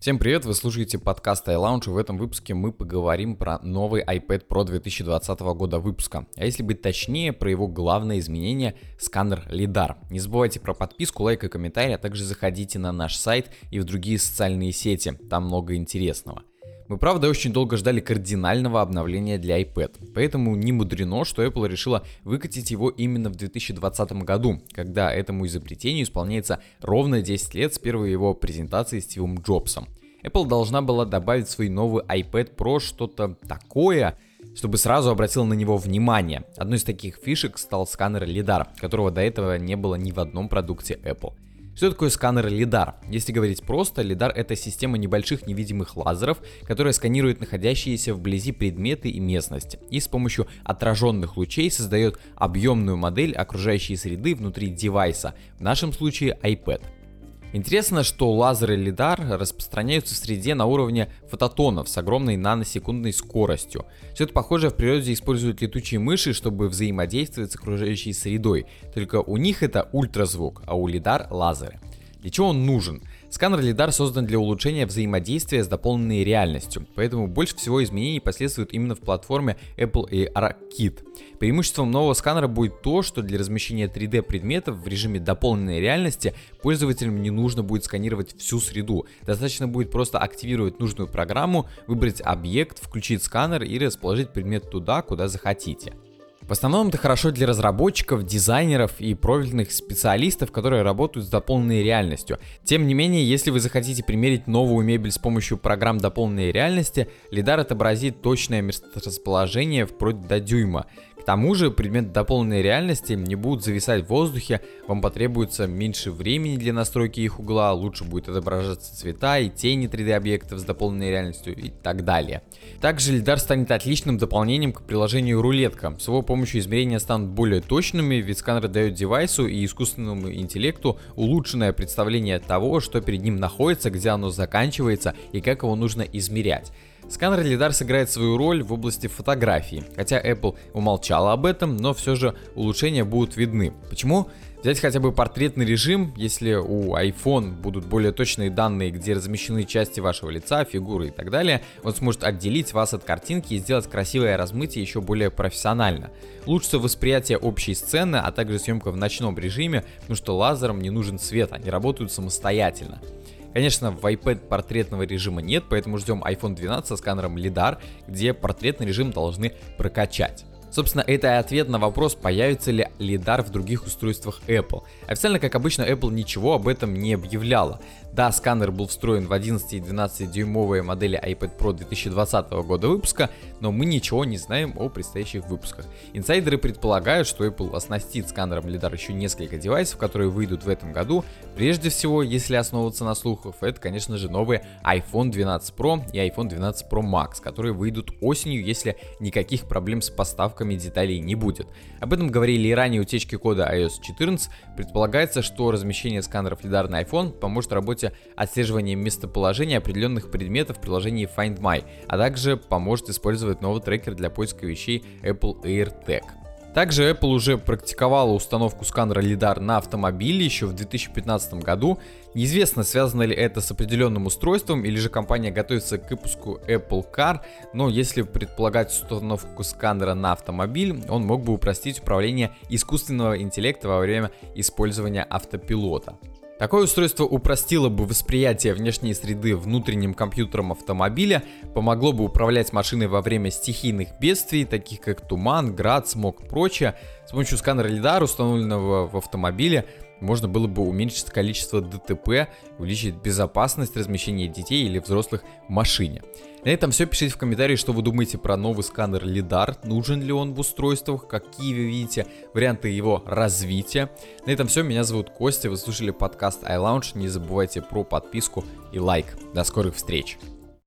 Всем привет, вы слушаете подкаст iLounge, и в этом выпуске мы поговорим про новый iPad Pro 2020 года выпуска, а если быть точнее, про его главное изменение — сканер LiDAR. Не забывайте про подписку, лайк и комментарий, а также заходите на наш сайт и в другие социальные сети, там много интересного. Мы, правда, очень долго ждали кардинального обновления для iPad, поэтому не мудрено, что Apple решила выкатить его именно в 2020 году, когда этому изобретению исполняется ровно 10 лет с первой его презентации Стивом Джобсом. Apple должна была добавить свой новый iPad Pro что-то такое, чтобы сразу обратил на него внимание. Одной из таких фишек стал сканер LiDAR, которого до этого не было ни в одном продукте Apple. Что такое сканер LiDAR? Если говорить просто, LiDAR это система небольших невидимых лазеров, которая сканирует находящиеся вблизи предметы и местности, и с помощью отраженных лучей создает объемную модель окружающей среды внутри девайса, в нашем случае iPad. Интересно, что лазеры лидар распространяются в среде на уровне фототонов с огромной наносекундной скоростью. Все это похоже в природе используют летучие мыши, чтобы взаимодействовать с окружающей средой, только у них это ультразвук, а у лидар лазеры. Для чего он нужен? Сканер LiDAR создан для улучшения взаимодействия с дополненной реальностью, поэтому больше всего изменений последует именно в платформе Apple AR-Kit. Преимуществом нового сканера будет то, что для размещения 3D предметов в режиме дополненной реальности пользователям не нужно будет сканировать всю среду. Достаточно будет просто активировать нужную программу, выбрать объект, включить сканер и расположить предмет туда, куда захотите. В основном это хорошо для разработчиков, дизайнеров и профильных специалистов, которые работают с дополненной реальностью. Тем не менее, если вы захотите примерить новую мебель с помощью программ дополненной реальности, лидар отобразит точное месторасположение вплоть до дюйма. Тому же предметы дополненной реальности не будут зависать в воздухе, вам потребуется меньше времени для настройки их угла, лучше будет отображаться цвета и тени 3D объектов с дополненной реальностью и так далее. Также LiDAR станет отличным дополнением к приложению рулетка. С его помощью измерения станут более точными, ведь сканер дает девайсу и искусственному интеллекту улучшенное представление того, что перед ним находится, где оно заканчивается и как его нужно измерять. Сканер LiDAR сыграет свою роль в области фотографии, хотя Apple умолчала об этом, но все же улучшения будут видны. Почему? Взять хотя бы портретный режим, если у iPhone будут более точные данные, где размещены части вашего лица, фигуры и так далее, он сможет отделить вас от картинки и сделать красивое размытие еще более профессионально. Лучше восприятие общей сцены, а также съемка в ночном режиме, потому что лазерам не нужен свет, они работают самостоятельно. Конечно, в iPad портретного режима нет, поэтому ждем iPhone 12 со сканером LiDAR, где портретный режим должны прокачать. Собственно, это и ответ на вопрос, появится ли LiDAR в других устройствах Apple. Официально, как обычно, Apple ничего об этом не объявляла. Да, сканер был встроен в 11 и 12 дюймовые модели iPad Pro 2020 года выпуска, но мы ничего не знаем о предстоящих выпусках. Инсайдеры предполагают, что Apple оснастит сканером LiDAR еще несколько девайсов, которые выйдут в этом году. Прежде всего, если основываться на слухах, это, конечно же, новые iPhone 12 Pro и iPhone 12 Pro Max, которые выйдут осенью, если никаких проблем с поставками деталей не будет. Об этом говорили и ранее утечки кода iOS 14. Предполагается, что размещение сканеров LiDAR на iPhone поможет работе работе отслеживания местоположения определенных предметов в приложении Find My, а также поможет использовать новый трекер для поиска вещей Apple AirTag. Также Apple уже практиковала установку сканера LiDAR на автомобиле еще в 2015 году. Неизвестно, связано ли это с определенным устройством или же компания готовится к выпуску Apple Car, но если предполагать установку сканера на автомобиль, он мог бы упростить управление искусственного интеллекта во время использования автопилота. Такое устройство упростило бы восприятие внешней среды внутренним компьютером автомобиля, помогло бы управлять машиной во время стихийных бедствий, таких как туман, град, смог и прочее. С помощью сканера LiDAR, установленного в автомобиле, можно было бы уменьшить количество ДТП, увеличить безопасность размещения детей или взрослых в машине. На этом все. Пишите в комментарии, что вы думаете про новый сканер LiDAR, нужен ли он в устройствах, какие вы видите варианты его развития. На этом все. Меня зовут Костя, вы слушали подкаст iLounge. Не забывайте про подписку и лайк. До скорых встреч!